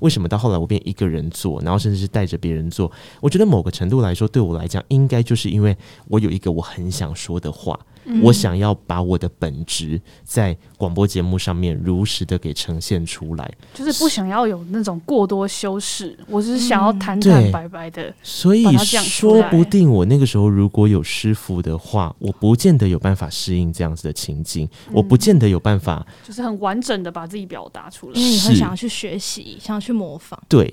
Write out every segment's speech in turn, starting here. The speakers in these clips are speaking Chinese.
为什么到后来我变一个人做，然后甚至是带着别人做？我觉得某个程度来说，对我来讲，应该就是因为我有一个我很想说的话，嗯、我想要把我的本职在广播节目上面如实的给呈现出来，就是不想要有那种过多修饰，我只是想要坦坦白白的。所以说不定我那个时候如果有师傅的话，我不见得有办法适应这样子的情境，嗯、我不见得有办法，就是很完整的把自己表达出来，因为你会想要去学习，想要去模仿。对。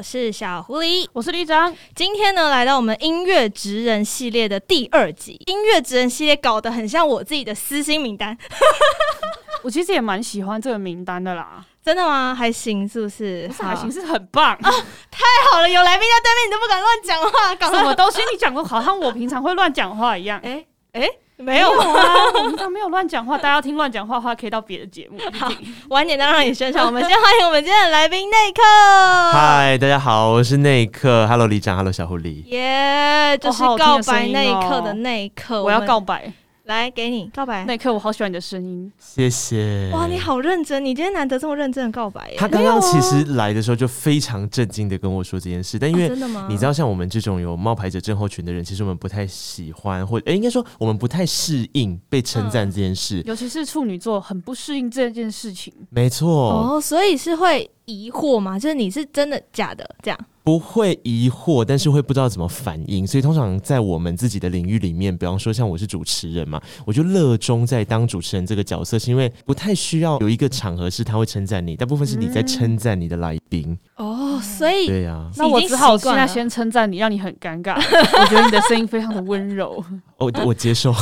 我是小狐狸，我是李长。今天呢，来到我们音乐职人系列的第二集。音乐职人系列搞得很像我自己的私心名单。我其实也蛮喜欢这个名单的啦。真的吗？还行，是不是？不是还行，是很棒啊！太好了，有来宾在对面，你都不敢乱讲话，搞什么东西？你讲过，好像我平常会乱讲话一样。哎哎、欸。欸没有啊，我们刚没有乱讲话。大家要听乱讲话的话，可以到别的节目。好，晚点再让你宣传。我们先欢迎我们今天的来宾内克。嗨，大家好，我是内克。Hello，李长，Hello，小狐狸。耶，就是告白那一刻的那一刻。我要告白。来，给你告白。那一刻，我好喜欢你的声音。谢谢。哇，你好认真！你今天难得这么认真的告白耶。他刚刚其实来的时候就非常震惊的跟我说这件事，但因为你知道，像我们这种有冒牌者症候群的人，其实我们不太喜欢，或哎，应该说我们不太适应被称赞这件事。尤其是处女座，很不适应这件事情。没错。哦，所以是会疑惑吗？就是你是真的假的这样？不会疑惑，但是会不知道怎么反应。所以通常在我们自己的领域里面，比方说像我是主持人嘛，我就热衷在当主持人这个角色，是因为不太需要有一个场合是他会称赞你，大部分是你在称赞你的来宾。嗯、哦，所以对呀、啊，那我只好现在先称赞你，让你很尴尬。我觉得你的声音非常的温柔。哦我接受。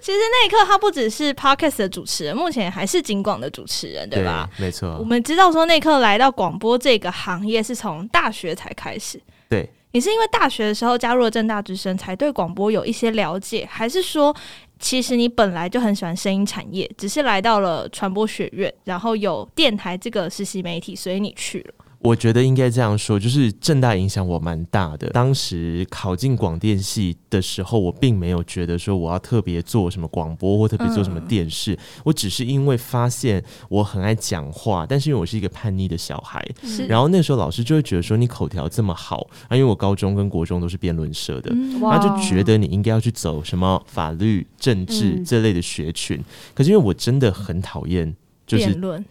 其实那一刻他不只是 Podcast 的主持人，目前还是警广的主持人，对吧？对，没错。我们知道说那一刻来到广播这个行业是从大学才开始。对，你是因为大学的时候加入了正大之声，才对广播有一些了解，还是说其实你本来就很喜欢声音产业，只是来到了传播学院，然后有电台这个实习媒体，所以你去了？我觉得应该这样说，就是正大影响我蛮大的。当时考进广电系的时候，我并没有觉得说我要特别做什么广播或特别做什么电视，嗯、我只是因为发现我很爱讲话，但是因为我是一个叛逆的小孩，然后那时候老师就会觉得说你口条这么好，啊，因为我高中跟国中都是辩论社的，嗯、他就觉得你应该要去走什么法律、政治这类的学群。嗯、可是因为我真的很讨厌就是辩论。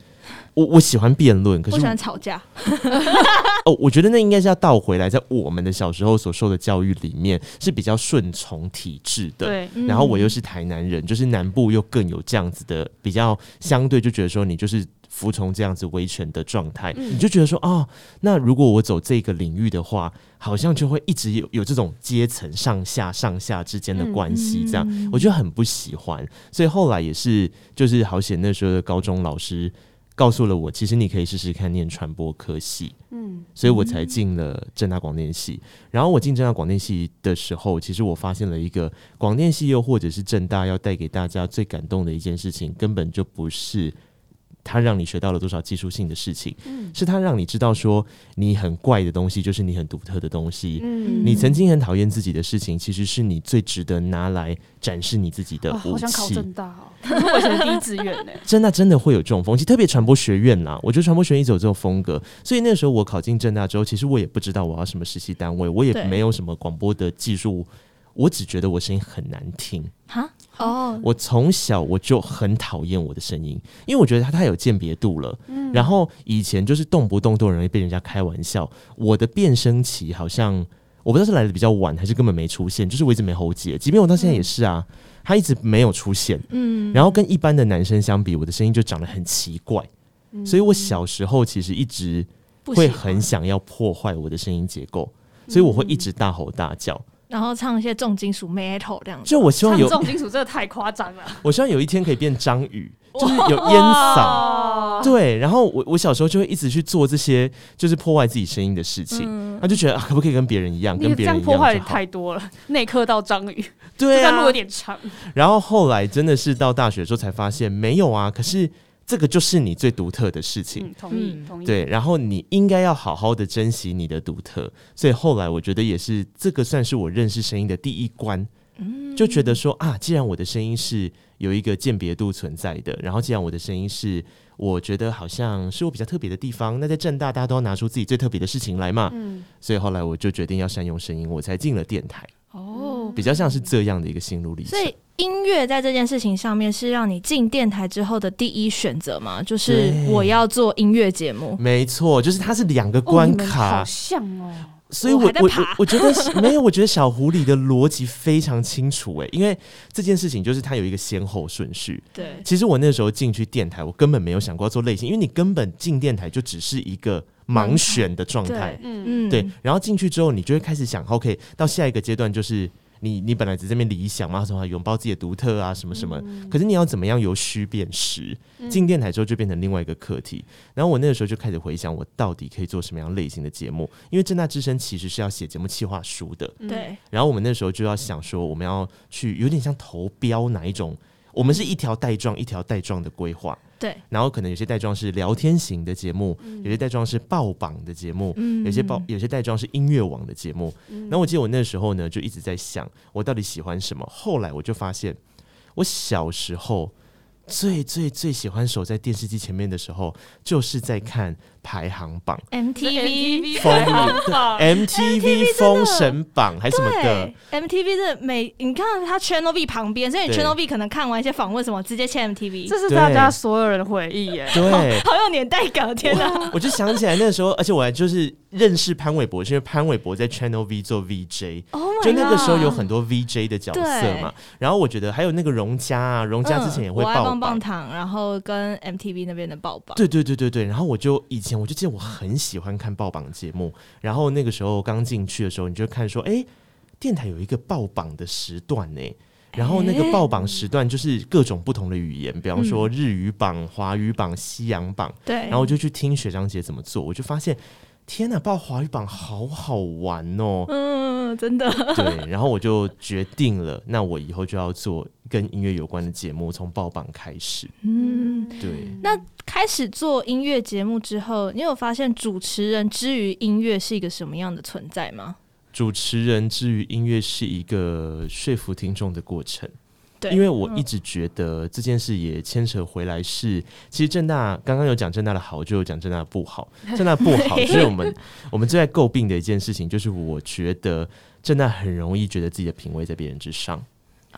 我我喜欢辩论，可是我喜欢吵架。哦，我觉得那应该是要倒回来，在我们的小时候所受的教育里面是比较顺从体制的。对，然后我又是台南人，就是南部又更有这样子的比较相对，就觉得说你就是服从这样子维权的状态，嗯、你就觉得说哦，那如果我走这个领域的话，好像就会一直有有这种阶层上下上下之间的关系，这样、嗯、我觉得很不喜欢。所以后来也是，就是好险那时候的高中老师。告诉了我，其实你可以试试看念传播科系，嗯，所以我才进了正大广电系。然后我进正大广电系的时候，其实我发现了一个广电系又或者是正大要带给大家最感动的一件事情，根本就不是。他让你学到了多少技术性的事情？嗯，是他让你知道说你很怪的东西就是你很独特的东西。嗯，你曾经很讨厌自己的事情，其实是你最值得拿来展示你自己的武器。好想考政大哦，我以前第一志愿呢。政大真的会有这种风气，特别传播学院啦。我觉得传播学院一直有这种风格，所以那时候我考进正大之后，其实我也不知道我要什么实习单位，我也没有什么广播的技术。我只觉得我声音很难听哈哦，我从小我就很讨厌我的声音，因为我觉得它太有鉴别度了。嗯，然后以前就是动不动都容易被人家开玩笑。我的变声期好像我不知道是来的比较晚，还是根本没出现，就是我一直没喉结。即便我到现在也是啊，它一直没有出现。嗯，然后跟一般的男生相比，我的声音就长得很奇怪。所以我小时候其实一直会很想要破坏我的声音结构，所以我会一直大吼大叫。然后唱一些重金属 metal 这样子。就我希望有重金属，真的太夸张了。我希望有一天可以变张宇，就是有烟嗓。对，然后我我小时候就会一直去做这些，就是破坏自己声音的事情。他、嗯、就觉得啊，可不可以跟别人一样？跟别人一样破坏太多了，内刻到张宇。对啊，路有点长。然后后来真的是到大学的时候才发现，没有啊。可是。这个就是你最独特的事情，嗯、同意同意。对，然后你应该要好好的珍惜你的独特。所以后来我觉得也是这个算是我认识声音的第一关，嗯、就觉得说啊，既然我的声音是有一个鉴别度存在的，然后既然我的声音是我觉得好像是我比较特别的地方，那在正大大家都要拿出自己最特别的事情来嘛，嗯、所以后来我就决定要善用声音，我才进了电台。哦，比较像是这样的一个心路历程。所以音乐在这件事情上面是让你进电台之后的第一选择吗？就是我要做音乐节目。没错，就是它是两个关卡，哦、好像哦。所以我我我我觉得 没有，我觉得小狐狸的逻辑非常清楚诶，因为这件事情就是它有一个先后顺序。对，其实我那时候进去电台，我根本没有想过要做类型，因为你根本进电台就只是一个。盲选的状态，嗯嗯，对，然后进去之后，你就会开始想，OK，到下一个阶段就是你，你本来只是这边理想嘛，什么拥抱自己的独特啊，什么什么，嗯、可是你要怎么样由虚变实？进电台之后就变成另外一个课题。然后我那个时候就开始回想，我到底可以做什么样类型的节目？因为正大之声其实是要写节目企划书的，对。然后我们那时候就要想说，我们要去有点像投标哪一种？我们是一条带状一条带状的规划。对，然后可能有些带状是聊天型的节目，嗯、有些带状是爆榜的节目，嗯、有些爆有些带状是音乐网的节目。那、嗯、我记得我那时候呢，就一直在想，我到底喜欢什么？后来我就发现，我小时候最最最喜欢守在电视机前面的时候，就是在看。排行榜，MTV 封 榜，MTV 封神榜还是什么的？MTV 是每你看他 Channel V 旁边，所以你 Channel V 可能看完一些访问什么，直接签 MTV，这是大家所有人的回忆耶，对，好有年代感，天哪！我就想起来那时候，而且我还就是认识潘玮柏，是因为潘玮柏在 Channel V 做 VJ，就那个时候有很多 VJ 的角色嘛。然后我觉得还有那个荣嘉啊，荣嘉之前也会报棒棒糖，然后跟 MTV 那边的爆棒，对对对对对。然后我就以前。我就记得我很喜欢看爆榜节目，然后那个时候刚进去的时候，你就看说，哎、欸，电台有一个爆榜的时段呢，然后那个爆榜时段就是各种不同的语言，比方说日语榜、华语榜、西洋榜，对，然后我就去听学长姐怎么做，我就发现。天呐，报华语榜好好玩哦！嗯，真的。对，然后我就决定了，那我以后就要做跟音乐有关的节目，从报榜开始。嗯，对。那开始做音乐节目之后，你有发现主持人之于音乐是一个什么样的存在吗？主持人之于音乐是一个说服听众的过程。对因为我一直觉得这件事也牵扯回来是，其实正大刚刚有讲正大的好，就有讲正大的不好。正大不好，所以我们我们最在诟病的一件事情，就是我觉得正大很容易觉得自己的品味在别人之上。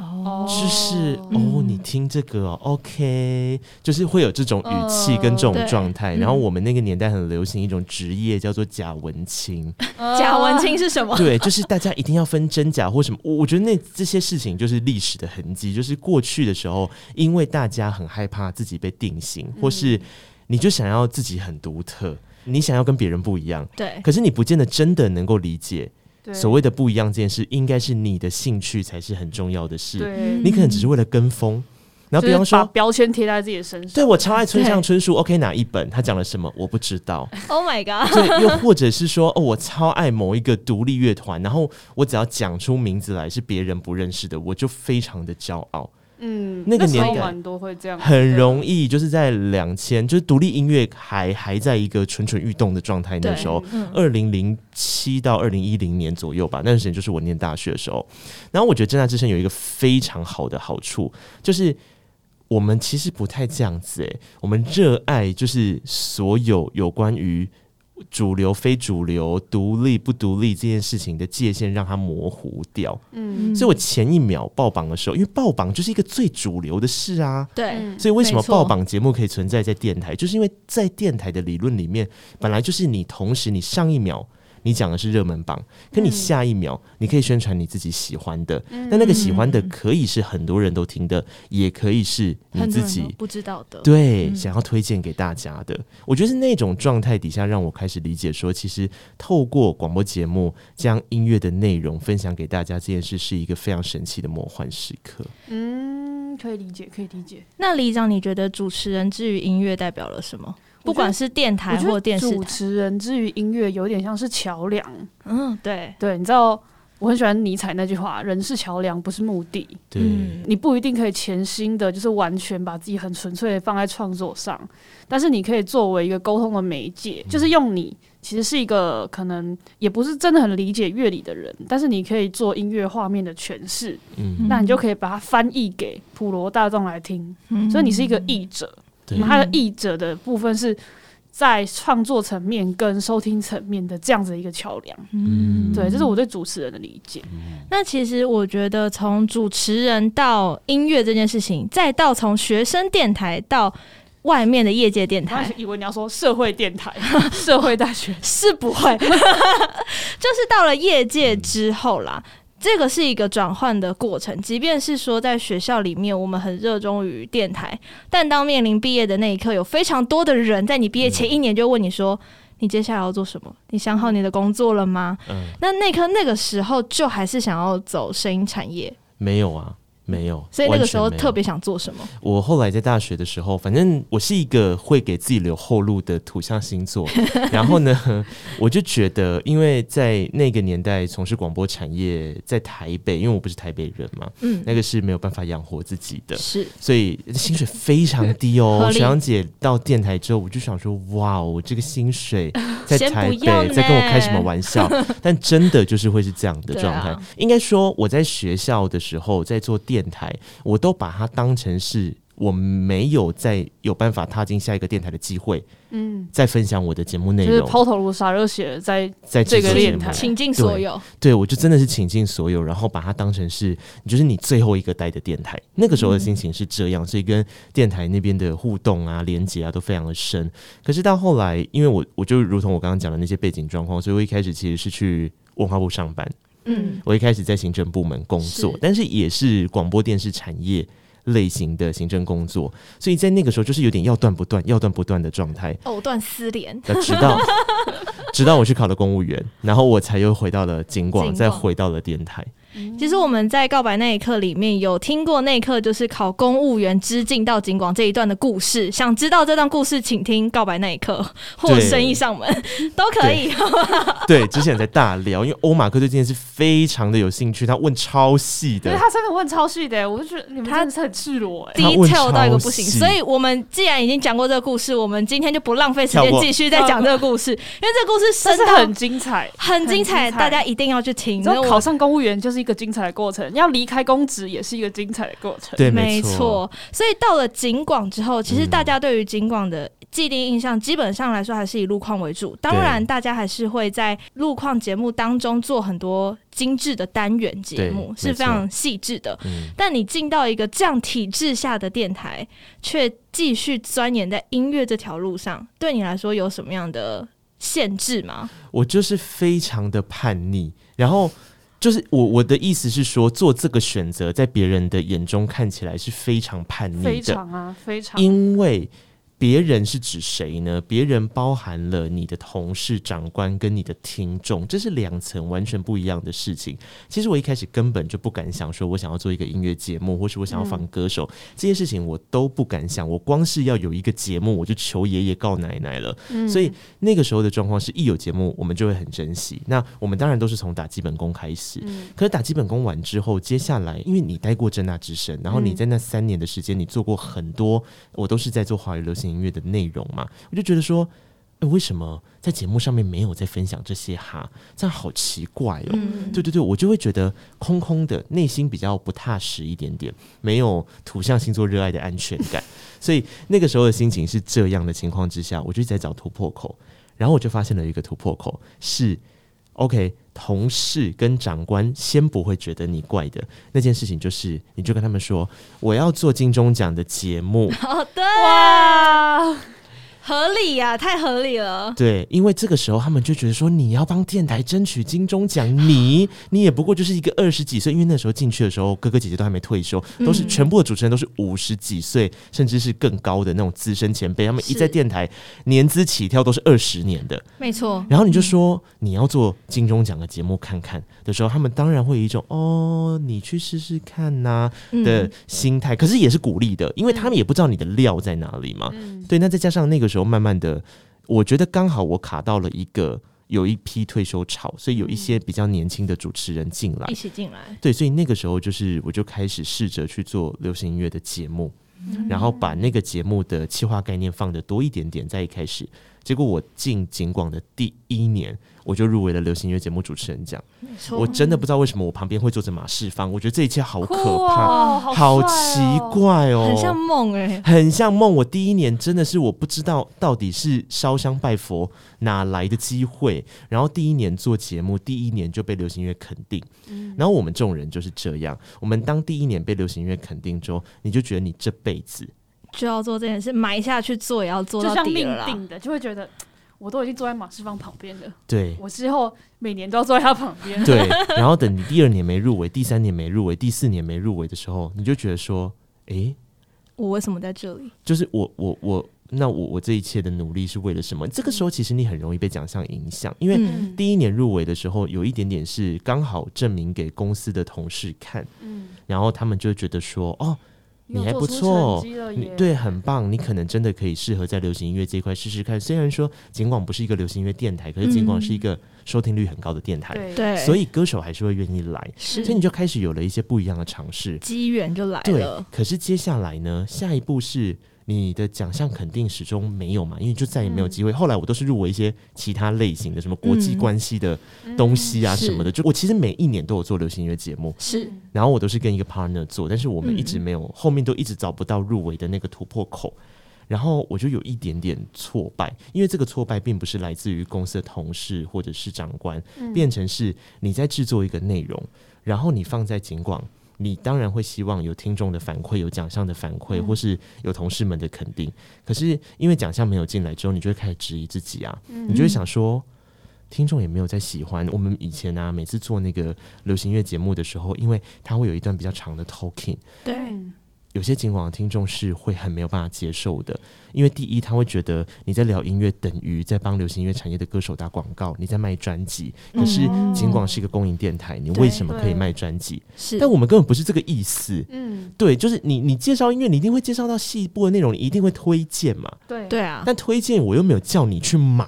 哦，就是哦，你听这个哦，OK，就是会有这种语气跟这种状态。然后我们那个年代很流行一种职业叫做假文青。假文青是什么？对，就是大家一定要分真假或什么。我我觉得那这些事情就是历史的痕迹，就是过去的时候，因为大家很害怕自己被定型，或是你就想要自己很独特，你想要跟别人不一样。对，可是你不见得真的能够理解。所谓的不一样这件事，应该是你的兴趣才是很重要的事。对你可能只是为了跟风，然后比方说把标签贴在自己的身上。对，我超爱村上春树，OK，哪一本他讲了什么我不知道。Oh my god！对，又或者是说，哦，我超爱某一个独立乐团，然后我只要讲出名字来是别人不认识的，我就非常的骄傲。嗯，那个年代很容易，就是在两千，就是独立音乐还还在一个蠢蠢欲动的状态。那时候，二零零七到二零一零年左右吧，那段时间就是我念大学的时候。然后我觉得政大之声有一个非常好的好处，就是我们其实不太这样子诶、欸，我们热爱就是所有有关于。主流、非主流、独立不独立这件事情的界限让它模糊掉。嗯，所以我前一秒爆榜的时候，因为爆榜就是一个最主流的事啊。对，所以为什么爆榜节目可以存在在电台？就是因为在电台的理论里面，本来就是你同时你上一秒你讲的是热门榜，可你下一秒你可以宣传你自己喜欢的，那、嗯、那个喜欢的可以是很多人都听的，也可以是你自己不知道的，对，嗯、想要推荐给大家的。我觉得是那种状态底下，让我开始理解说，其实透过广播节目将音乐的内容分享给大家这件事，是一个非常神奇的魔幻时刻。嗯，可以理解，可以理解。那李长，你觉得主持人之于音乐代表了什么？不管是电台或电视，主持人之于音乐有点像是桥梁。嗯，对对，你知道我很喜欢尼采那句话：“人是桥梁，不是目的。”对，你不一定可以全心的，就是完全把自己很纯粹的放在创作上，但是你可以作为一个沟通的媒介，就是用你其实是一个可能也不是真的很理解乐理的人，但是你可以做音乐画面的诠释，嗯，那你就可以把它翻译给普罗大众来听，嗯，所以你是一个译者。他的译者的部分是在创作层面跟收听层面的这样子一个桥梁，嗯，对，这是我对主持人的理解。那其实我觉得，从主持人到音乐这件事情，再到从学生电台到外面的业界电台，以为你要说社会电台、社会大学。是不会，就是到了业界之后啦。这个是一个转换的过程，即便是说在学校里面，我们很热衷于电台，但当面临毕业的那一刻，有非常多的人在你毕业前一年就问你说：“你接下来要做什么？你想好你的工作了吗？”嗯，那那刻那个时候，就还是想要走声音产业？没有啊。没有，所以那个时候特别想做什么？我后来在大学的时候，反正我是一个会给自己留后路的土象星座。然后呢，我就觉得，因为在那个年代从事广播产业，在台北，因为我不是台北人嘛，嗯，那个是没有办法养活自己的，是，所以薪水非常低哦。学长姐到电台之后，我就想说，哇哦，这个薪水 在台北在跟我开什么玩笑？但真的就是会是这样的状态。啊、应该说，我在学校的时候在做电。电台，我都把它当成是我没有再有办法踏进下一个电台的机会。嗯，再分享我的节目内容，就是抛头颅洒热血，在在这个电台倾尽所有。对，我就真的是倾尽所有，然后把它当成是，就是你最后一个待的电台。那个时候的心情是这样，所以跟电台那边的互动啊、连接啊都非常的深。可是到后来，因为我我就如同我刚刚讲的那些背景状况，所以我一开始其实是去文化部上班。嗯，我一开始在行政部门工作，是但是也是广播电视产业类型的行政工作，所以在那个时候就是有点要断不断、要断不断的状态，藕断丝连。直到 直到我去考了公务员，然后我才又回到了警广，再回到了电台。其实我们在告白那一刻里面有听过那一刻就是考公务员之进到警广这一段的故事，想知道这段故事，请听告白那一刻或生意上门都可以。对，之前在大聊，因为欧马克对这件事非常的有兴趣，他问超细的，对，他真的问超细的，我就觉得你们真的是很赤裸，哎，detail 到一个不行。所以我们既然已经讲过这个故事，我们今天就不浪费时间继续再讲这个故事，因为这个故事真的很精彩，很精彩，大家一定要去听。然后考上公务员就是。一个精彩的过程，要离开公职也是一个精彩的过程。对，没错。所以到了景广之后，其实大家对于景广的既定印象，基本上来说还是以路况为主。当然，大家还是会在路况节目当中做很多精致的单元节目，是非常细致的。但你进到一个这样体制下的电台，却继续钻研在音乐这条路上，对你来说有什么样的限制吗？我就是非常的叛逆，然后。就是我我的意思是说，做这个选择，在别人的眼中看起来是非常叛逆的，非常啊，非常，因为。别人是指谁呢？别人包含了你的同事、长官跟你的听众，这是两层完全不一样的事情。其实我一开始根本就不敢想说，我想要做一个音乐节目，或是我想要访歌手，嗯、这些事情我都不敢想。我光是要有一个节目，我就求爷爷告奶奶了。嗯、所以那个时候的状况是一有节目，我们就会很珍惜。那我们当然都是从打基本功开始。嗯、可是打基本功完之后，接下来因为你待过真大之声，然后你在那三年的时间，你做过很多，我都是在做华语流行音乐的内容嘛，我就觉得说，欸、为什么在节目上面没有在分享这些哈？这样好奇怪哦。嗯、对对对，我就会觉得空空的，内心比较不踏实一点点，没有土象星座热爱的安全感。所以那个时候的心情是这样的情况之下，我就在找突破口，然后我就发现了一个突破口是：OK，同事跟长官先不会觉得你怪的那件事情，就是你就跟他们说，我要做金钟奖的节目。好的哇。合理呀、啊，太合理了。对，因为这个时候他们就觉得说，你要帮电台争取金钟奖，你你也不过就是一个二十几岁，因为那时候进去的时候，哥哥姐姐都还没退休，都是全部的主持人都是五十几岁，甚至是更高的那种资深前辈，他们一在电台年资起跳都是二十年的，没错。然后你就说你要做金钟奖的节目看看的时候，他们当然会有一种哦，你去试试看呐、啊、的心态，可是也是鼓励的，因为他们也不知道你的料在哪里嘛。对，那再加上那个时候慢慢的，我觉得刚好我卡到了一个有一批退休潮，所以有一些比较年轻的主持人进来，一起进来。对，所以那个时候就是我就开始试着去做流行音乐的节目，然后把那个节目的企划概念放的多一点点，在一开始。结果我进景广的第一年，我就入围了流行音乐节目主持人奖。我真的不知道为什么我旁边会坐着马世芳，我觉得这一切好可怕，好，好奇怪哦，很像梦哎，很像梦。我第一年真的是我不知道到底是烧香拜佛哪来的机会，然后第一年做节目，第一年就被流行音乐肯定。然后我们这种人就是这样，我们当第一年被流行音乐肯定之后，你就觉得你这辈子。就要做这件事，埋下去做也要做到底了啦。就像命定的，就会觉得我都已经坐在马世芳旁边了。对，我之后每年都要坐在他旁边。对，然后等你第二年没入围，第三年没入围，第四年没入围的时候，你就觉得说，哎、欸，我为什么在这里？就是我我我，那我我这一切的努力是为了什么？这个时候其实你很容易被奖项影响，因为第一年入围的时候，有一点点是刚好证明给公司的同事看，嗯，然后他们就觉得说，哦。你还不错，你对很棒，你可能真的可以适合在流行音乐这一块试试看。虽然说尽管不是一个流行音乐电台，可是尽管是一个收听率很高的电台，嗯、对，所以歌手还是会愿意来，所以你就开始有了一些不一样的尝试，机缘就来了。对，可是接下来呢，下一步是。你的奖项肯定始终没有嘛，因为就再也没有机会。嗯、后来我都是入围一些其他类型的，什么国际关系的东西啊什么的。嗯、就我其实每一年都有做流行音乐节目，是，然后我都是跟一个 partner 做，但是我们一直没有，嗯、后面都一直找不到入围的那个突破口。然后我就有一点点挫败，因为这个挫败并不是来自于公司的同事或者是长官，嗯、变成是你在制作一个内容，然后你放在警广。你当然会希望有听众的反馈，有奖项的反馈，或是有同事们的肯定。可是因为奖项没有进来之后，你就会开始质疑自己啊，你就会想说，听众也没有在喜欢我们以前啊，每次做那个流行乐节目的时候，因为它会有一段比较长的 talking，对。有些警广的听众是会很没有办法接受的，因为第一他会觉得你在聊音乐等于在帮流行音乐产业的歌手打广告，你在卖专辑。可是警广是一个公营电台，你为什么可以卖专辑？是，但我们根本不是这个意思。嗯，对，就是你你介绍音乐，你一定会介绍到细部的内容，你一定会推荐嘛。对对啊，但推荐我又没有叫你去买。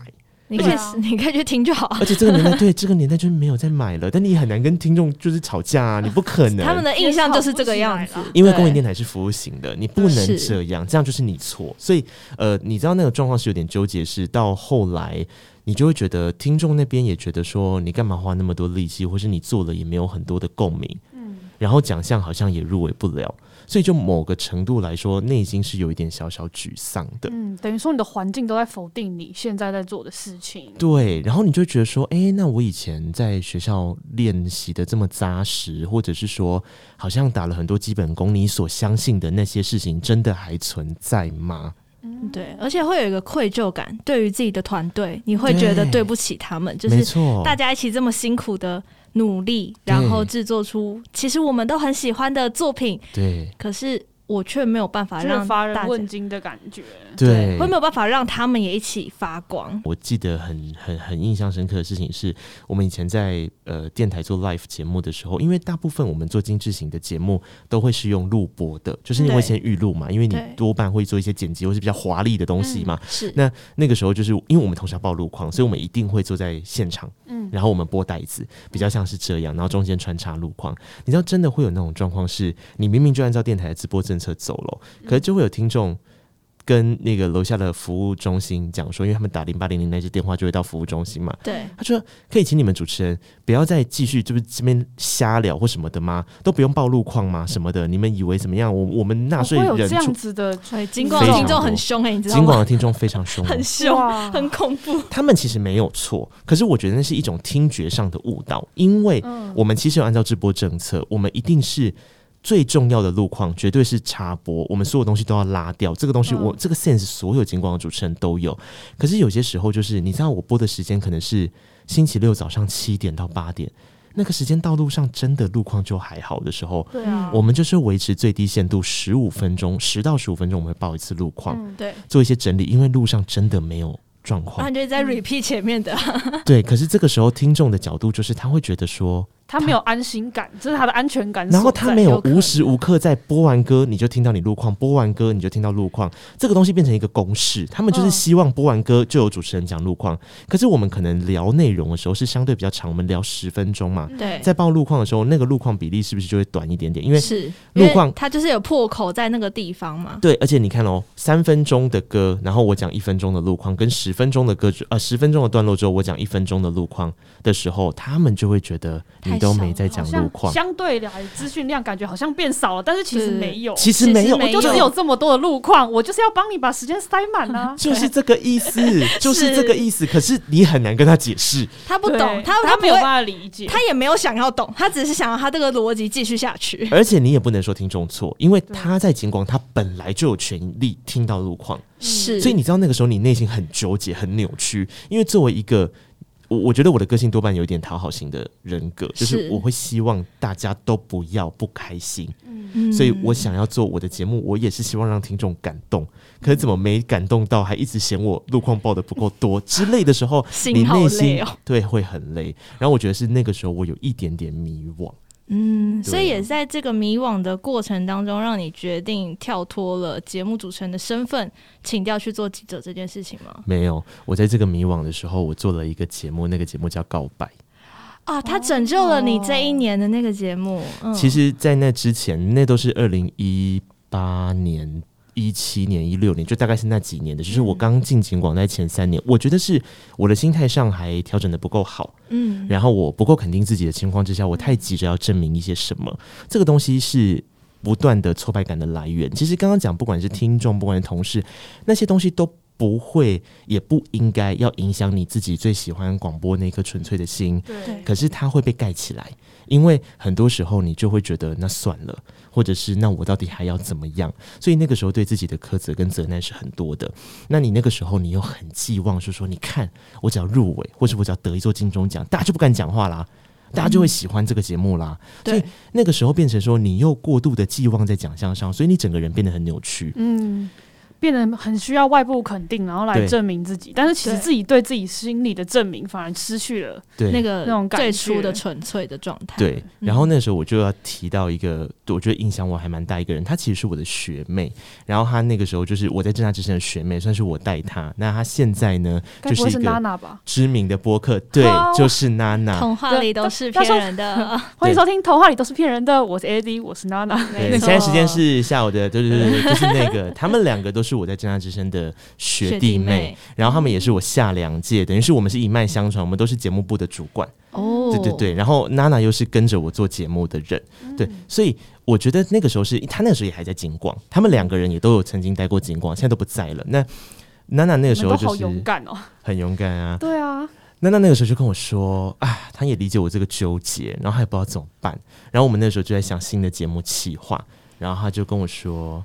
你可以，你可以去听就好。而且这个年代，对这个年代就是没有在买了，但你很难跟听众就是吵架啊，你不可能。他们的印象就是这个样子，因为公营电台是服务型的，你不能这样，这样就是你错。所以，呃，你知道那个状况是有点纠结，是到后来你就会觉得听众那边也觉得说，你干嘛花那么多力气，或是你做了也没有很多的共鸣，嗯，然后奖项好像也入围不了。所以，就某个程度来说，内心是有一点小小沮丧的。嗯，等于说你的环境都在否定你现在在做的事情。对，然后你就觉得说，哎、欸，那我以前在学校练习的这么扎实，或者是说，好像打了很多基本功，你所相信的那些事情，真的还存在吗？嗯，对，而且会有一个愧疚感，对于自己的团队，你会觉得对不起他们，就是大家一起这么辛苦的。努力，然后制作出其实我们都很喜欢的作品。对，可是。我却没有办法让发人问津的感觉，对，会没有办法让他们也一起发光。我记得很很很印象深刻的事情是，我们以前在呃电台做 live 节目的时候，因为大部分我们做精致型的节目都会是用录播的，就是你会先预录嘛，因为你多半会做一些剪辑或是比较华丽的东西嘛。是，那那个时候就是因为我们同时要报路况，所以我们一定会坐在现场，嗯，然后我们播带子，比较像是这样，然后中间穿插路况。你知道，真的会有那种状况，是你明明就按照电台的直播政策走了。可是就会有听众跟那个楼下的服务中心讲说，因为他们打零八零零那支电话就会到服务中心嘛。对，他说可以请你们主持人不要再继续就是这边瞎聊或什么的吗？都不用报路况吗？什么的？你们以为怎么样？我我们纳税人、这样子的，尽管听众很凶哎、欸，你知道吗？尽管的听众非常凶，很凶，很恐怖。他们其实没有错，可是我觉得那是一种听觉上的误导，因为我们其实有按照直播政策，我们一定是。最重要的路况绝对是插播，我们所有东西都要拉掉。这个东西我，嗯、这个 sense 所有警广的主持人都有。可是有些时候，就是你知道，我播的时间可能是星期六早上七点到八点，那个时间道路上真的路况就还好的时候，对啊，我们就是维持最低限度十五分钟，十到十五分钟我们会报一次路况，嗯，对，做一些整理，因为路上真的没有状况。那就在 repeat 前面的，对。可是这个时候，听众的角度就是他会觉得说。他没有安心感，这是他的安全感。然后他没有无时无刻在播完歌你就听到你路况，播完歌你就听到路况，这个东西变成一个公式。他们就是希望播完歌就有主持人讲路况。可是我们可能聊内容的时候是相对比较长，我们聊十分钟嘛。对，在报路况的时候，那个路况比例是不是就会短一点点？因为是路况它就是有破口在那个地方嘛。对，而且你看哦，三分钟的歌，然后我讲一分钟的路况，跟十分钟的歌，呃，十分钟的段落之后我讲一分钟的路况的时候，他们就会觉得你都没在讲路况。相对的，资讯量感觉好像变少了，但是其实没有，其实没有，我就是有这么多的路况，我就是要帮你把时间塞满啊，就是这个意思，就是这个意思。可是你很难跟他解释，他不懂，他他没有办法理解，他也没有想要懂，他只是想要他这个逻辑继续下去。而且你也不能说听众错，因为他在警广，他本来就有权利听到路况，是，所以你知道那个时候你内心很纠结、很扭曲，因为作为一个。我我觉得我的个性多半有一点讨好型的人格，就是我会希望大家都不要不开心，嗯，所以我想要做我的节目，我也是希望让听众感动。可是怎么没感动到，还一直嫌我路况报的不够多之类的时候，你内心对会很累。然后我觉得是那个时候我有一点点迷惘。嗯，所以也在这个迷惘的过程当中，让你决定跳脱了节目主持人的身份，请调去做记者这件事情吗？没有，我在这个迷惘的时候，我做了一个节目，那个节目叫《告白》啊，他拯救了你这一年的那个节目。嗯，其实，在那之前，那都是二零一八年。一七年、一六年，就大概是那几年的，就是我刚进警广在前三年，我觉得是我的心态上还调整的不够好，嗯，然后我不够肯定自己的情况之下，我太急着要证明一些什么，这个东西是不断的挫败感的来源。其实刚刚讲，不管是听众，不管是同事，那些东西都不会，也不应该要影响你自己最喜欢广播那颗纯粹的心，对，可是它会被盖起来。因为很多时候你就会觉得那算了，或者是那我到底还要怎么样？所以那个时候对自己的苛责跟责难是很多的。那你那个时候你又很寄望，是说你看我只要入围，或者我只要得一座金钟奖，大家就不敢讲话啦，大家就会喜欢这个节目啦。嗯、所以那个时候变成说你又过度的寄望在奖项上，所以你整个人变得很扭曲。嗯。变得很需要外部肯定，然后来证明自己。但是其实自己对自己心里的证明，反而失去了那个那种最初的纯粹的状态。对。然后那时候我就要提到一个，我觉得影响我还蛮大一个人，她其实是我的学妹。然后她那个时候就是我在正大之前的学妹，算是我带她。那她现在呢，就是一个知名的播客，对，就是娜娜。童话里都是骗人的，欢迎收听《童话里都是骗人的》。我是 Eddie，我是娜娜。对，现在时间是下午的，对对对，就是那个，他们两个都是。是我在政大之声的学弟妹，妹然后他们也是我下两届，等于是我们是一脉相传，我们都是节目部的主管。哦，对对对，然后娜娜又是跟着我做节目的人，嗯、对，所以我觉得那个时候是他那个时候也还在警广，他们两个人也都有曾经待过警广，现在都不在了。那娜娜那个时候就是勇敢哦，很勇敢啊，对啊。娜娜那个时候就跟我说，啊，他也理解我这个纠结，然后他也不知道怎么办。然后我们那时候就在想新的节目企划，然后他就跟我说。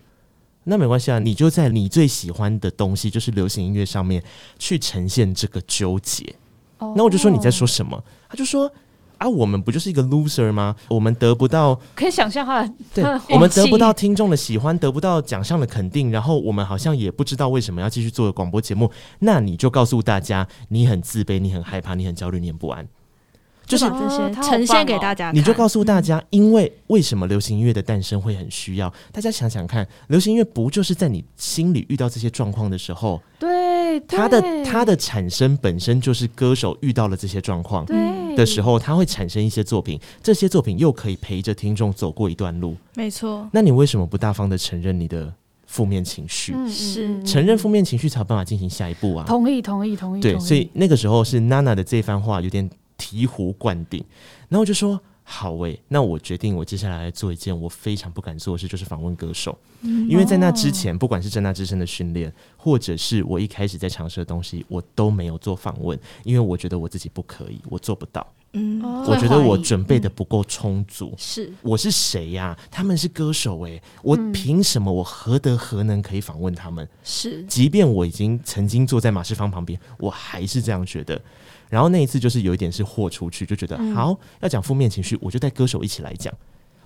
那没关系啊，你就在你最喜欢的东西，就是流行音乐上面去呈现这个纠结。Oh. 那我就说你在说什么？他就说啊，我们不就是一个 loser 吗？我们得不到，可以想象他的，对，我们得不到听众的喜欢，得不到奖项的肯定，然后我们好像也不知道为什么要继续做广播节目。那你就告诉大家，你很自卑，你很害怕，你很焦虑，你很不安。就是这些呈现给大家，你就告诉大家，因为为什么流行音乐的诞生会很需要？大家想想看，流行音乐不就是在你心里遇到这些状况的时候，对，它的它的产生本身就是歌手遇到了这些状况的时候，它会产生一些作品，这些作品又可以陪着听众走过一段路。没错，那你为什么不大方的承认你的负面情绪？是承认负面情绪才有办法进行下一步啊！同意，同意，同意。对，所以那个时候是娜娜的这番话有点。醍醐灌顶，然后我就说好诶、欸，那我决定我接下来来做一件我非常不敢做的事，就是访问歌手。嗯、因为在那之前，不管是正大之声的训练，或者是我一开始在尝试的东西，我都没有做访问，因为我觉得我自己不可以，我做不到。嗯，我觉得我准备的不够充足。是、嗯，我是谁呀、啊？他们是歌手诶、欸，我凭什么？我何德何能可以访问他们？是，即便我已经曾经坐在马世芳旁边，我还是这样觉得。然后那一次就是有一点是豁出去，就觉得、嗯、好要讲负面情绪，我就带歌手一起来讲。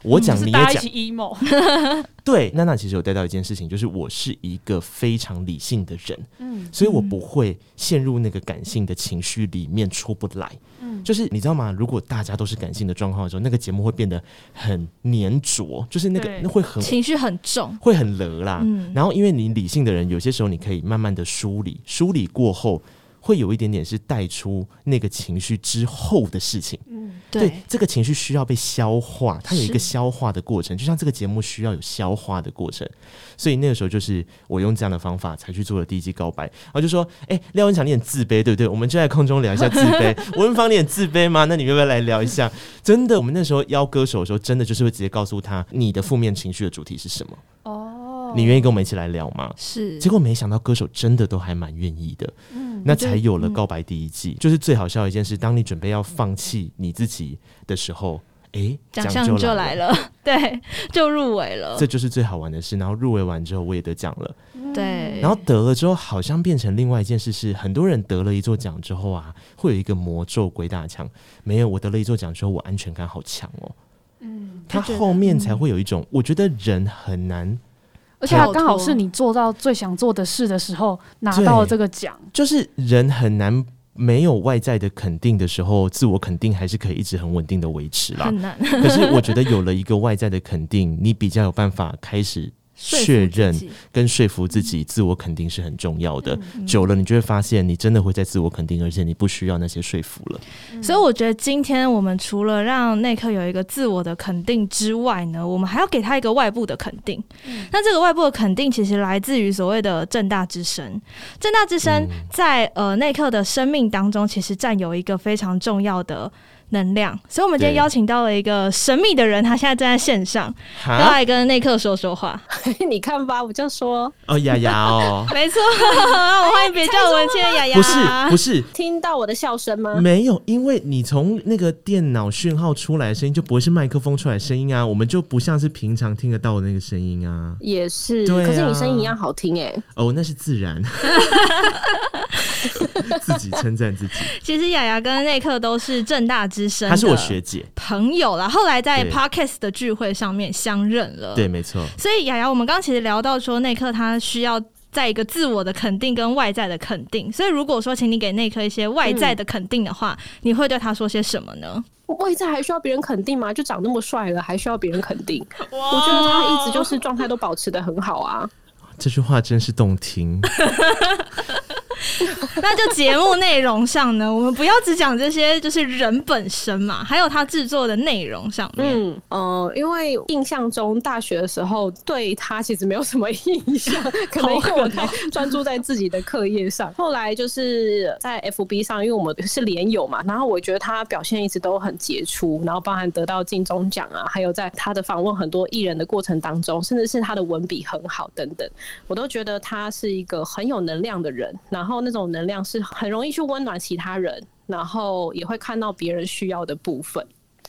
我讲你也讲，emo，对，娜娜其实有带到一件事情，就是我是一个非常理性的人，嗯，所以我不会陷入那个感性的情绪里面出不来，嗯，就是你知道吗？如果大家都是感性的状况的时候，那个节目会变得很黏着，就是那个那会很情绪很重，会很勒啦，嗯，然后因为你理性的人，有些时候你可以慢慢的梳理，梳理过后。会有一点点是带出那个情绪之后的事情，嗯，对，对，这个情绪需要被消化，它有一个消化的过程，就像这个节目需要有消化的过程，所以那个时候就是我用这样的方法才去做了第一季告白，然后就说，哎，廖文强你很自卑，对不对？我们就在空中聊一下自卑，文芳你很自卑吗？那你要不要来聊一下？真的，我们那时候邀歌手的时候，真的就是会直接告诉他你的负面情绪的主题是什么哦。你愿意跟我们一起来聊吗？是，结果没想到歌手真的都还蛮愿意的，嗯，那才有了告白第一季，嗯，就是最好笑的一件事。当你准备要放弃你自己的时候，哎，奖项就来了，对，就入围了，这就是最好玩的事。然后入围完之后，我也得奖了，对。然后得了之后，好像变成另外一件事是，很多人得了一座奖之后啊，会有一个魔咒鬼打墙。没有，我得了一座奖之后，我安全感好强哦。嗯，他后面才会有一种，我觉得人很难。而且刚好是你做到最想做的事的时候拿到了这个奖，就是人很难没有外在的肯定的时候，自我肯定还是可以一直很稳定的维持啦。很难。可是我觉得有了一个外在的肯定，你比较有办法开始。确认跟说服自己，自我肯定是很重要的。久了，你就会发现，你真的会在自我肯定，而且你不需要那些说服了。所以，我觉得今天我们除了让内克有一个自我的肯定之外呢，我们还要给他一个外部的肯定。那这个外部的肯定，其实来自于所谓的正大之声。正大之声在呃内克的生命当中，其实占有一个非常重要的。能量，所以我们今天邀请到了一个神秘的人，他现在正在线上，要来跟内克说说话。你看吧，我就说哦，雅雅哦，没错，我欢迎别叫文倩雅雅。不是不是，听到我的笑声吗？没有，因为你从那个电脑讯号出来的声音，就不会是麦克风出来的声音啊，我们就不像是平常听得到的那个声音啊。也是，对啊，可是你声音一样好听哎。哦，那是自然。自己称赞自己。其实雅雅跟内克都是正大之声，她是我学姐朋友啦。后来在 Podcast 的聚会上面相认了。对，没错。所以雅雅，我们刚刚其实聊到说，内克他需要在一个自我的肯定跟外在的肯定。所以如果说，请你给内克一些外在的肯定的话，嗯、你会对他说些什么呢？外在还需要别人肯定吗？就长那么帅了，还需要别人肯定？我觉得他一直就是状态都保持的很好啊。这句话真是动听。那就节目内容上呢，我们不要只讲这些，就是人本身嘛，还有他制作的内容上面。嗯，呃，因为印象中大学的时候对他其实没有什么印象，可能因为我太专注在自己的课业上。后来就是在 FB 上，因为我们是连友嘛，然后我觉得他表现一直都很杰出，然后包含得到金钟奖啊，还有在他的访问很多艺人的过程当中，甚至是他的文笔很好等等，我都觉得他是一个很有能量的人，然后后那种能量是很容易去温暖其他人，然后也会看到别人需要的部分，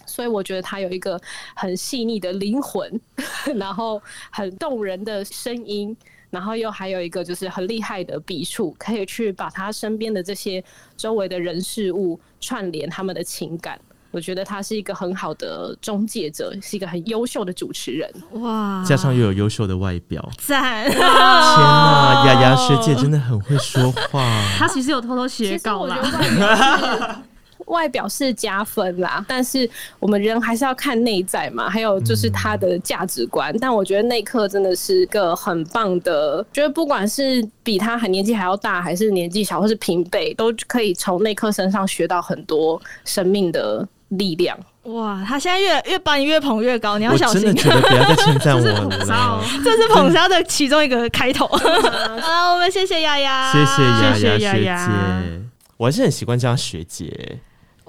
所以我觉得他有一个很细腻的灵魂，然后很动人的声音，然后又还有一个就是很厉害的笔触，可以去把他身边的这些周围的人事物串联他们的情感。我觉得他是一个很好的中介者，是一个很优秀的主持人。哇，加上又有优秀的外表，赞！天哪，雅雅学姐真的很会说话。她其实有偷偷写稿啦。外表是加分啦，但是我们人还是要看内在嘛，还有就是他的价值观。嗯、但我觉得内克真的是个很棒的，觉得不管是比他很年纪还要大，还是年纪小，或是平辈，都可以从内克身上学到很多生命的。力量哇！他现在越越把你越捧越高，你要小心。我真的觉得不要再称赞我了。这是捧杀的其中一个开头。好，我们谢谢雅雅，谢谢雅雅学姐。我还是很习惯叫她学姐，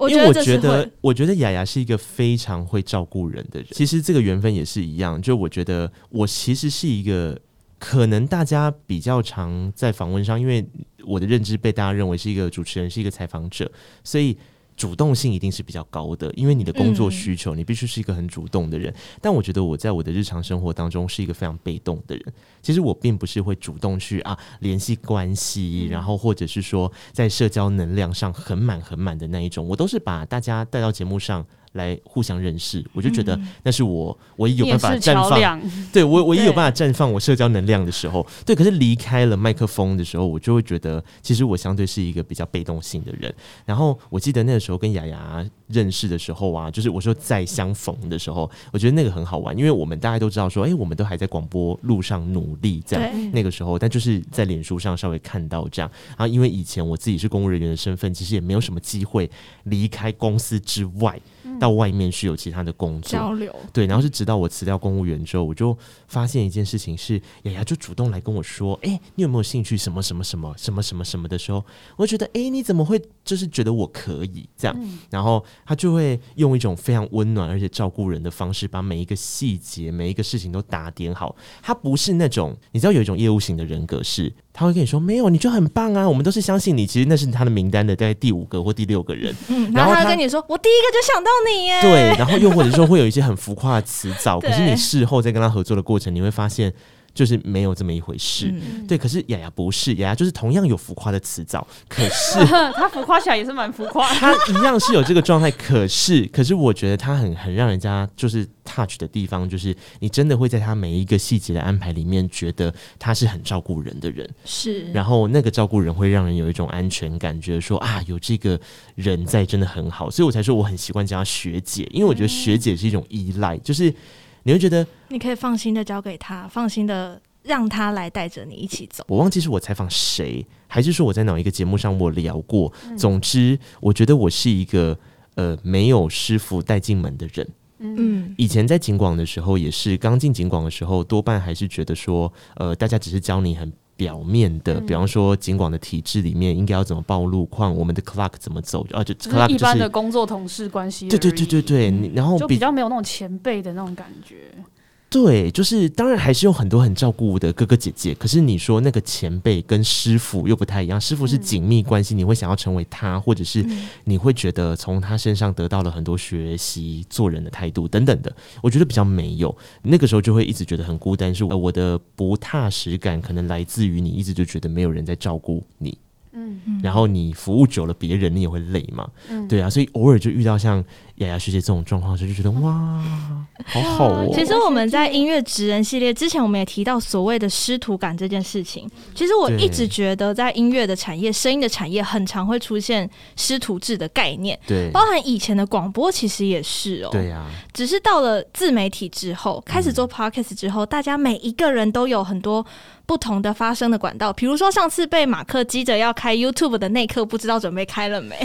因为我觉得，我觉得雅雅是一个非常会照顾人的人。其实这个缘分也是一样，就我觉得我其实是一个可能大家比较常在访问上，因为我的认知被大家认为是一个主持人，是一个采访者，所以。主动性一定是比较高的，因为你的工作需求，你必须是一个很主动的人。嗯、但我觉得我在我的日常生活当中是一个非常被动的人。其实我并不是会主动去啊联系关系，然后或者是说在社交能量上很满很满的那一种，我都是把大家带到节目上。来互相认识，我就觉得那是我唯一有办法绽放，对我唯一有办法绽放我社交能量的时候，对。可是离开了麦克风的时候，我就会觉得，其实我相对是一个比较被动性的人。然后我记得那个时候跟雅雅认识的时候啊，就是我说再相逢的时候，我觉得那个很好玩，因为我们大家都知道说，哎、欸，我们都还在广播路上努力，在那个时候，但就是在脸书上稍微看到这样。然后因为以前我自己是公务人员的身份，其实也没有什么机会离开公司之外。到外面去有其他的工作交流，对，然后是直到我辞掉公务员之后，我就发现一件事情是，雅雅就主动来跟我说：“哎、欸，你有没有兴趣什么什么什么什么什么什么的时候，我就觉得，哎、欸，你怎么会就是觉得我可以这样？嗯、然后他就会用一种非常温暖而且照顾人的方式，把每一个细节、每一个事情都打点好。他不是那种你知道有一种业务型的人格是。”他会跟你说：“没有，你就很棒啊！我们都是相信你。其实那是他的名单的大概第五个或第六个人。嗯，然后他会跟你说：我第一个就想到你耶。对，然后又或者说会有一些很浮夸的词藻，可是你事后在跟他合作的过程，你会发现。”就是没有这么一回事，嗯、对。可是雅雅不是，雅雅就是同样有浮夸的词藻，可是 她浮夸起来也是蛮浮夸。她一样是有这个状态，可是，可是我觉得她很很让人家就是 touch 的地方，就是你真的会在她每一个细节的安排里面，觉得她是很照顾人的人。是，然后那个照顾人会让人有一种安全感，觉得说啊，有这个人在真的很好，所以我才说我很习惯叫她学姐，因为我觉得学姐是一种依赖，就是。你会觉得你可以放心的交给他，放心的让他来带着你一起走。我忘记是我采访谁，还是说我在哪一个节目上我聊过。嗯、总之，我觉得我是一个呃没有师傅带进门的人。嗯，以前在景广的时候也是，刚进景广的时候，多半还是觉得说，呃，大家只是教你很。表面的，比方说，尽管的体制里面应该要怎么报路况，我们的 clock 怎么走，啊，就 clock 一般的工作同事关系，对对对对对，然后就比较没有那种前辈的那种感觉。对，就是当然还是有很多很照顾的哥哥姐姐，可是你说那个前辈跟师傅又不太一样，师傅是紧密关系，嗯、你会想要成为他，或者是你会觉得从他身上得到了很多学习做人的态度等等的，我觉得比较没有，那个时候就会一直觉得很孤单，是我的不踏实感可能来自于你一直就觉得没有人在照顾你。嗯，然后你服务久了，别人你也会累嘛。嗯，对啊，所以偶尔就遇到像雅雅学姐这种状况的时候，就觉得哇，好好哦。其实我们在音乐职人系列之前，我们也提到所谓的师徒感这件事情。其实我一直觉得，在音乐的产业、声音的产业，很常会出现师徒制的概念。对，包含以前的广播，其实也是哦。对呀。只是到了自媒体之后，开始做 podcast 之后，大家每一个人都有很多。不同的发声的管道，比如说上次被马克急着要开 YouTube 的那一刻，不知道准备开了没？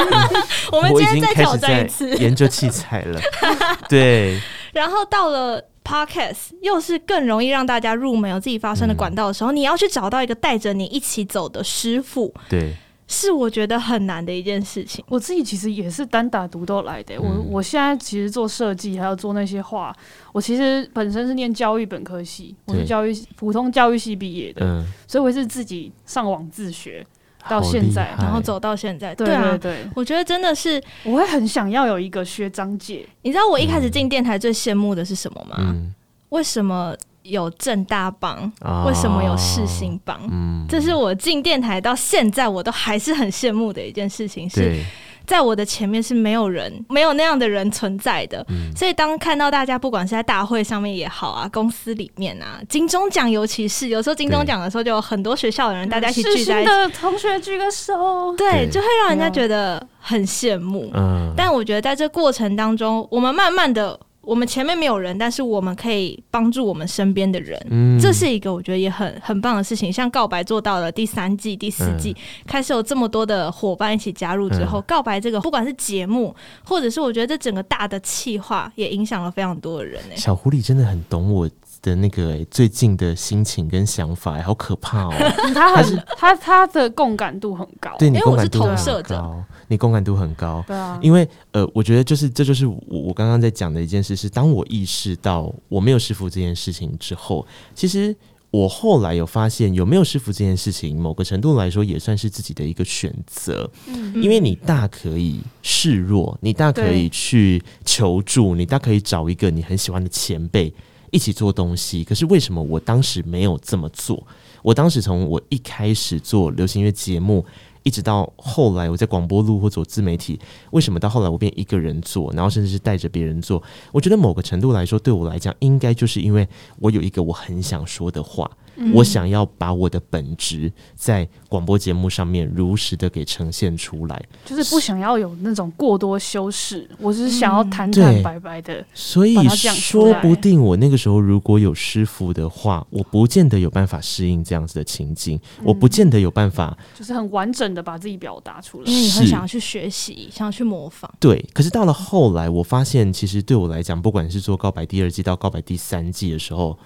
我们今天再挑战一次，研究器材了。对，然后到了 Podcast，又是更容易让大家入门有自己发声的管道的时候，嗯、你要去找到一个带着你一起走的师傅。对。是我觉得很难的一件事情。我自己其实也是单打独斗来的。嗯、我我现在其实做设计，还要做那些画。我其实本身是念教育本科系，我是教育普通教育系毕业的，嗯、所以我是自己上网自学到现在，然后走到现在。对对对，我觉得真的是，我会很想要有一个学长姐。你知道我一开始进电台最羡慕的是什么吗？嗯、为什么？有正大帮，为什么有世新帮？哦嗯、这是我进电台到现在我都还是很羡慕的一件事情。是在我的前面是没有人，没有那样的人存在的。嗯、所以当看到大家不管是在大会上面也好啊，公司里面啊，金钟奖尤其是有时候金钟奖的时候，就有很多学校的人大家一起聚在一起，的同学举个手，对，就会让人家觉得很羡慕。嗯、但我觉得在这过程当中，我们慢慢的。我们前面没有人，但是我们可以帮助我们身边的人，嗯，这是一个我觉得也很很棒的事情。像告白做到了第三季、第四季，嗯、开始有这么多的伙伴一起加入之后，嗯、告白这个不管是节目，或者是我觉得这整个大的企划，也影响了非常多的人。小狐狸真的很懂我的那个最近的心情跟想法，好可怕哦！他很他他的共感度很高，对，你共感度很高，你共感度很高，对啊，因为呃，我觉得就是这就是我我刚刚在讲的一件事，是当我意识到我没有师傅这件事情之后，其实我后来有发现，有没有师傅这件事情，某个程度来说也算是自己的一个选择。嗯，因为你大可以示弱，你大可以去求助，你大可以找一个你很喜欢的前辈一起做东西。可是为什么我当时没有这么做？我当时从我一开始做流行音乐节目。一直到后来，我在广播录或做自媒体，为什么到后来我变一个人做，然后甚至是带着别人做？我觉得某个程度来说，对我来讲，应该就是因为我有一个我很想说的话。我想要把我的本职在广播节目上面如实的给呈现出来，就是不想要有那种过多修饰，我只是想要坦坦白白的。所以说不定我那个时候如果有师傅的话，我不见得有办法适应这样子的情境，我不见得有办法，就是很完整的把自己表达出来，因为你会想要去学习，想要去模仿。对，可是到了后来，我发现其实对我来讲，不管是做告白第二季到告白第三季的时候。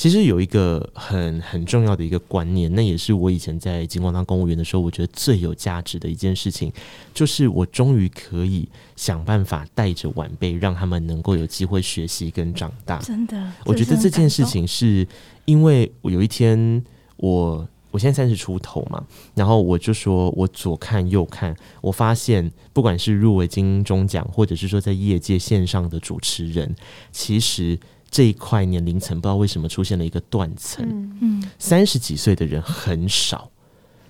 其实有一个很很重要的一个观念，那也是我以前在金光当公务员的时候，我觉得最有价值的一件事情，就是我终于可以想办法带着晚辈，让他们能够有机会学习跟长大。真的，我觉得这件事情是因为我有一天我我现在三十出头嘛，然后我就说我左看右看，我发现不管是入围金钟奖，或者是说在业界线上的主持人，其实。这一块年龄层不知道为什么出现了一个断层，嗯，三十几岁的人很少。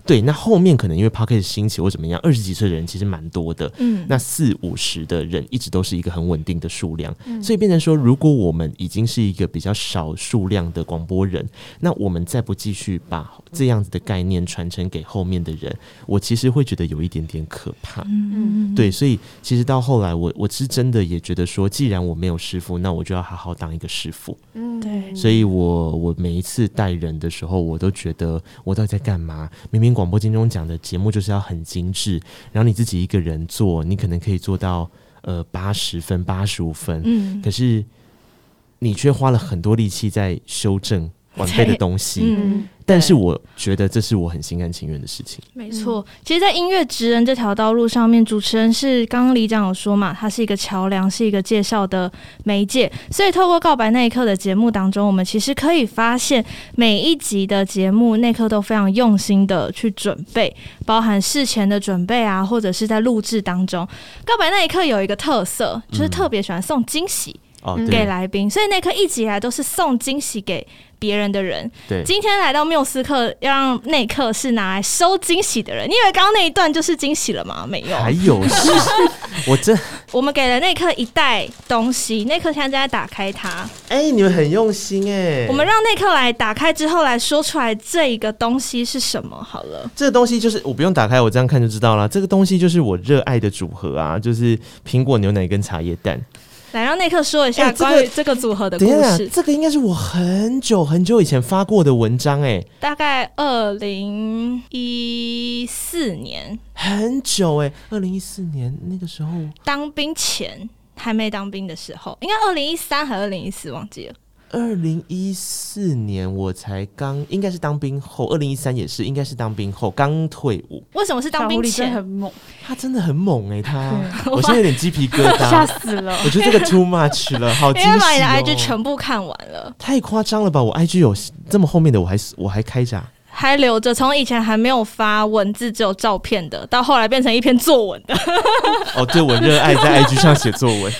对，那后面可能因为 Podcast 兴起或怎么样，二十几岁的人其实蛮多的。嗯，那四五十的人一直都是一个很稳定的数量，嗯，所以变成说，如果我们已经是一个比较少数量的广播人，那我们再不继续把这样子的概念传承给后面的人，我其实会觉得有一点点可怕。嗯嗯，对，所以其实到后来我，我我是真的也觉得说，既然我没有师傅，那我就要好好当一个师傅。嗯，对，所以我我每一次带人的时候，我都觉得我到底在干嘛？明明。广播金钟奖的节目就是要很精致，然后你自己一个人做，你可能可以做到呃八十分、八十五分，嗯，可是你却花了很多力气在修正 晚辈的东西，嗯。但是我觉得这是我很心甘情愿的事情。没错，其实，在音乐职人这条道路上面，主持人是刚刚李长有说嘛，他是一个桥梁，是一个介绍的媒介。所以，透过告白那一刻的节目当中，我们其实可以发现，每一集的节目那刻都非常用心的去准备，包含事前的准备啊，或者是在录制当中。告白那一刻有一个特色，就是特别喜欢送惊喜给来宾，嗯，所以那刻一直以来都是送惊喜给。别人的人，对，今天来到缪斯克，要让内克是拿来收惊喜的人。你以为刚刚那一段就是惊喜了吗？没有，还有是，我这 我们给了内克一袋东西，内克现在正在打开它。哎、欸，你们很用心哎。我们让内克来打开之后来说出来这一个东西是什么好了。这个东西就是我不用打开，我这样看就知道了。这个东西就是我热爱的组合啊，就是苹果牛奶跟茶叶蛋。来让内克说一下关于这个组合的故事。欸这个、这个应该是我很久很久以前发过的文章，哎，大概二零一四年，很久哎，二零一四年那个时候。当兵前还没当兵的时候，应该二零一三还是二零一四忘记了。二零一四年我才刚，应该是当兵后。二零一三也是，应该是当兵后刚退伍。为什么是当兵前？很猛，他真的很猛哎、欸，他，我现在有点鸡皮疙瘩，吓死了。我觉得这个 too much 了，好惊喜、喔、因为把你的 IG 全部看完了，太夸张了吧？我 IG 有这么后面的，我还我还开着、啊，还留着。从以前还没有发文字，只有照片的，到后来变成一篇作文的。哦，对，我热爱在 IG 上写作文。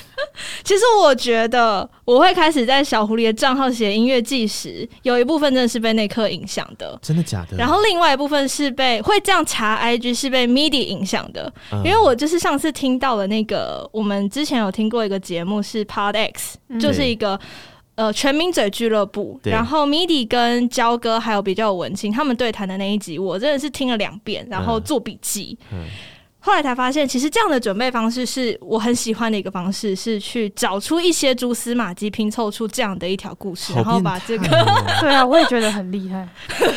其实我觉得我会开始在小狐狸的账号写音乐纪实，有一部分真的是被那刻影响的，真的假的？然后另外一部分是被会这样查 IG 是被 MIDI 影响的，嗯，因为我就是上次听到了那个，我们之前有听过一个节目是 Pod X，嗯，就是一个呃全民嘴俱乐部，然后 MIDI 跟焦哥还有比较文青他们对谈的那一集，我真的是听了两遍，然后做笔记。嗯嗯后来才发现，其实这样的准备方式是我很喜欢的一个方式，是去找出一些蛛丝马迹，拼凑出这样的一条故事，然后把这个 对啊，我也觉得很厉害。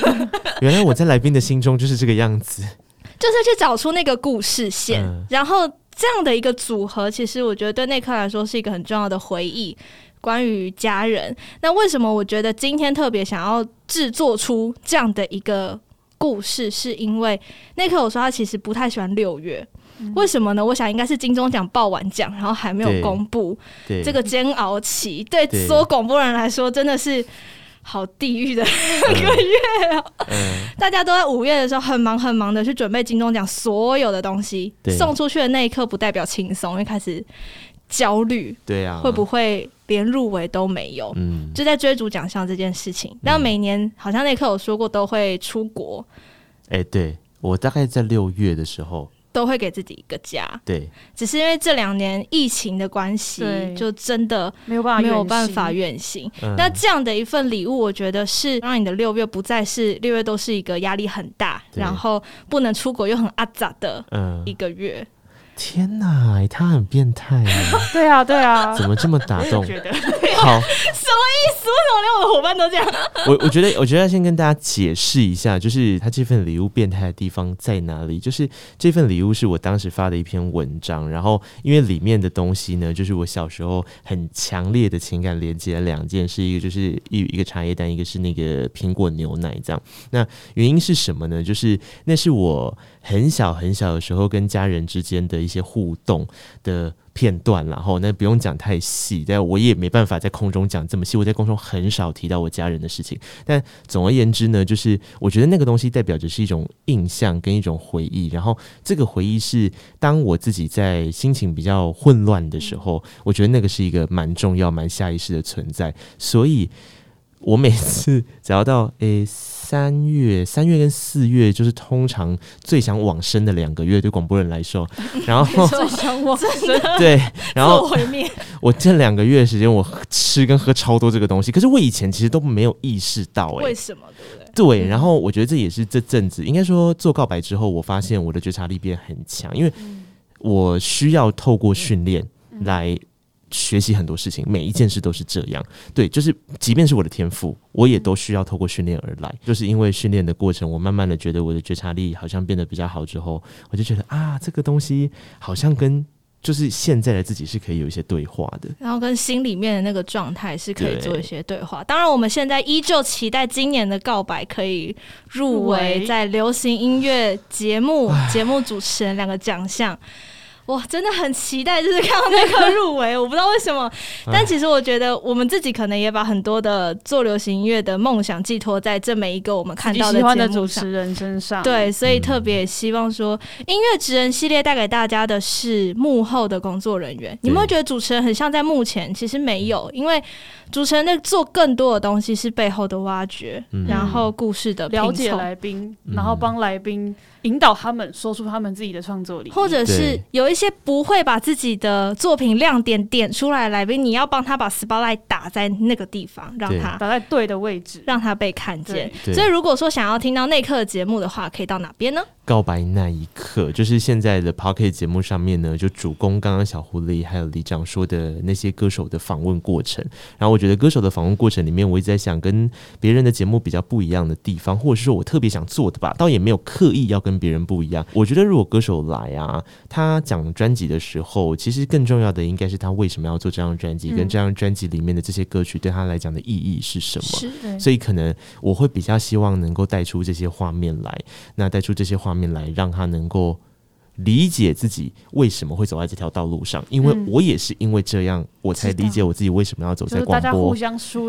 原来我在来宾的心中就是这个样子，就是去找出那个故事线，嗯、然后这样的一个组合，其实我觉得对内科来说是一个很重要的回忆，关于家人。那为什么我觉得今天特别想要制作出这样的一个？故事是因为那刻我说他其实不太喜欢六月，嗯，为什么呢？我想应该是金钟奖报完奖，然后还没有公布这个煎熬期，对所有广播人来说真的是好地狱的 一个月哦、喔。嗯、大家都在五月的时候很忙很忙的去准备金钟奖所有的东西，送出去的那一刻不代表轻松，因为开始焦虑。对啊，会不会连入围都没有？嗯，就在追逐奖项这件事情。然后每年好像那一刻有说过都会出国。哎、欸，对我大概在六月的时候。都会给自己一个家，对，只是因为这两年疫情的关系，就真的没有办法没有办法远行。那这样的一份礼物，我觉得是让你的六月不再是六月都是一个压力很大，然后不能出国又很阿杂的一个月。嗯天呐，他很变态啊！对啊，对啊，怎么这么打动？觉得好，什么意思？为什么连我的伙伴都这样？我我觉得，我觉得要先跟大家解释一下，就是他这份礼物变态的地方在哪里？就是这份礼物是我当时发的一篇文章，然后因为里面的东西呢，就是我小时候很强烈的情感连接的两件事，一个就是一一个茶叶蛋，一个是那个苹果牛奶，这样。那原因是什么呢？就是那是我很小很小的时候跟家人之间的。一些互动的片段，然后那不用讲太细，但我也没办法在空中讲这么细。我在空中很少提到我家人的事情，但总而言之呢，就是我觉得那个东西代表着是一种印象跟一种回忆。然后这个回忆是当我自己在心情比较混乱的时候，我觉得那个是一个蛮重要、蛮下意识的存在。所以我每次 只要到诶。欸三月、三月跟四月就是通常最想往生的两个月，对广播人来说。然后最想往生，对，然后毁灭。我这两个月的时间，我吃跟喝超多这个东西，可是我以前其实都没有意识到、欸，哎，为什么？对不对？对，然后我觉得这也是这阵子，应该说做告白之后，我发现我的觉察力变很强，因为我需要透过训练来。学习很多事情，每一件事都是这样。对，就是即便是我的天赋，我也都需要透过训练而来。就是因为训练的过程，我慢慢的觉得我的觉察力好像变得比较好之后，我就觉得啊，这个东西好像跟就是现在的自己是可以有一些对话的，然后跟心里面的那个状态是可以做一些对话。对当然，我们现在依旧期待今年的告白可以入围在流行音乐节目节目主持人两个奖项。哇，真的很期待，就是看到那个入围，我不知道为什么，但其实我觉得我们自己可能也把很多的做流行音乐的梦想寄托在这每一个我们看到的主持人身上。对，所以特别希望说，音乐职人系列带给大家的是幕后的工作人员。你们会觉得主持人很像在幕前？其实没有，因为主持人在做更多的东西是背后的挖掘，然后故事的了解来宾，然后帮来宾。引导他们说出他们自己的创作力，或者是有一些不会把自己的作品亮点点出来来宾，你要帮他把 spotlight 打在那个地方，让他打在对的位置，让他被看见。所以，如果说想要听到那刻的节目的话，可以到哪边呢？告白那一刻，就是现在的 Pocket 节目上面呢，就主攻刚刚小狐狸还有李长说的那些歌手的访问过程。然后我觉得歌手的访问过程里面，我一直在想跟别人的节目比较不一样的地方，或者是说我特别想做的吧，倒也没有刻意要跟别人不一样。我觉得如果歌手来啊，他讲专辑的时候，其实更重要的应该是他为什么要做这张专辑，跟这张专辑里面的这些歌曲对他来讲的意义是什么。所以可能我会比较希望能够带出这些画面来，那带出这些画。面来让他能够理解自己为什么会走在这条道路上，因为我也是因为这样，我才理解我自己为什么要走在广播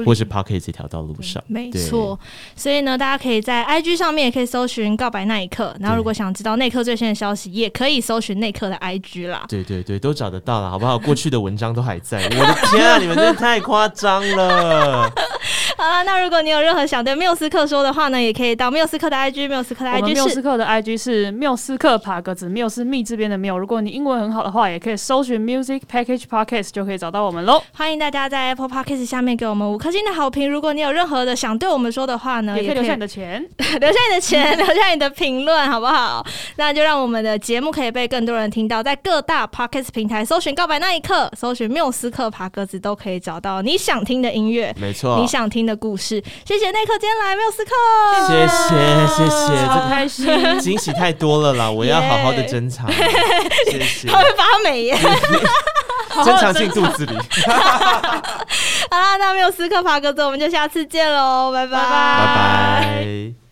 或是 Podcast 这条道路上。没错，所以呢，大家可以在 IG 上面也可以搜寻“告白那一刻”，然后如果想知道内科最新的消息，也可以搜寻内科的 IG 啦。对对对，都找得到了，好不好？过去的文章都还在。我的天啊，你们真的太夸张了！好了，那如果你有任何想对缪斯克说的话呢，也可以到缪斯克的 IG，缪斯克的 IG 是缪斯克的 IG 是缪斯克爬格子，缪斯密这边的缪。如果你英文很好的话，也可以搜寻 Music Package Podcast 就可以找到我们喽。欢迎大家在 Apple Podcast 下面给我们五颗星的好评。如果你有任何的想对我们说的话呢，也可以留下你的钱，留下你的钱，留下你的评论，好不好？那就让我们的节目可以被更多人听到，在各大 Podcast 平台搜寻告白那一刻，搜寻缪斯克爬格子，都可以找到你想听的音乐，没错，你想听的故事。谢谢内克今天来缪斯克，谢谢谢谢，好开心，惊喜太多了啦！我要 好好的珍藏，谢谢。他会发美耶，珍藏进肚子里。好啦，那缪斯克爬格子，我们就下次见喽，拜拜拜拜。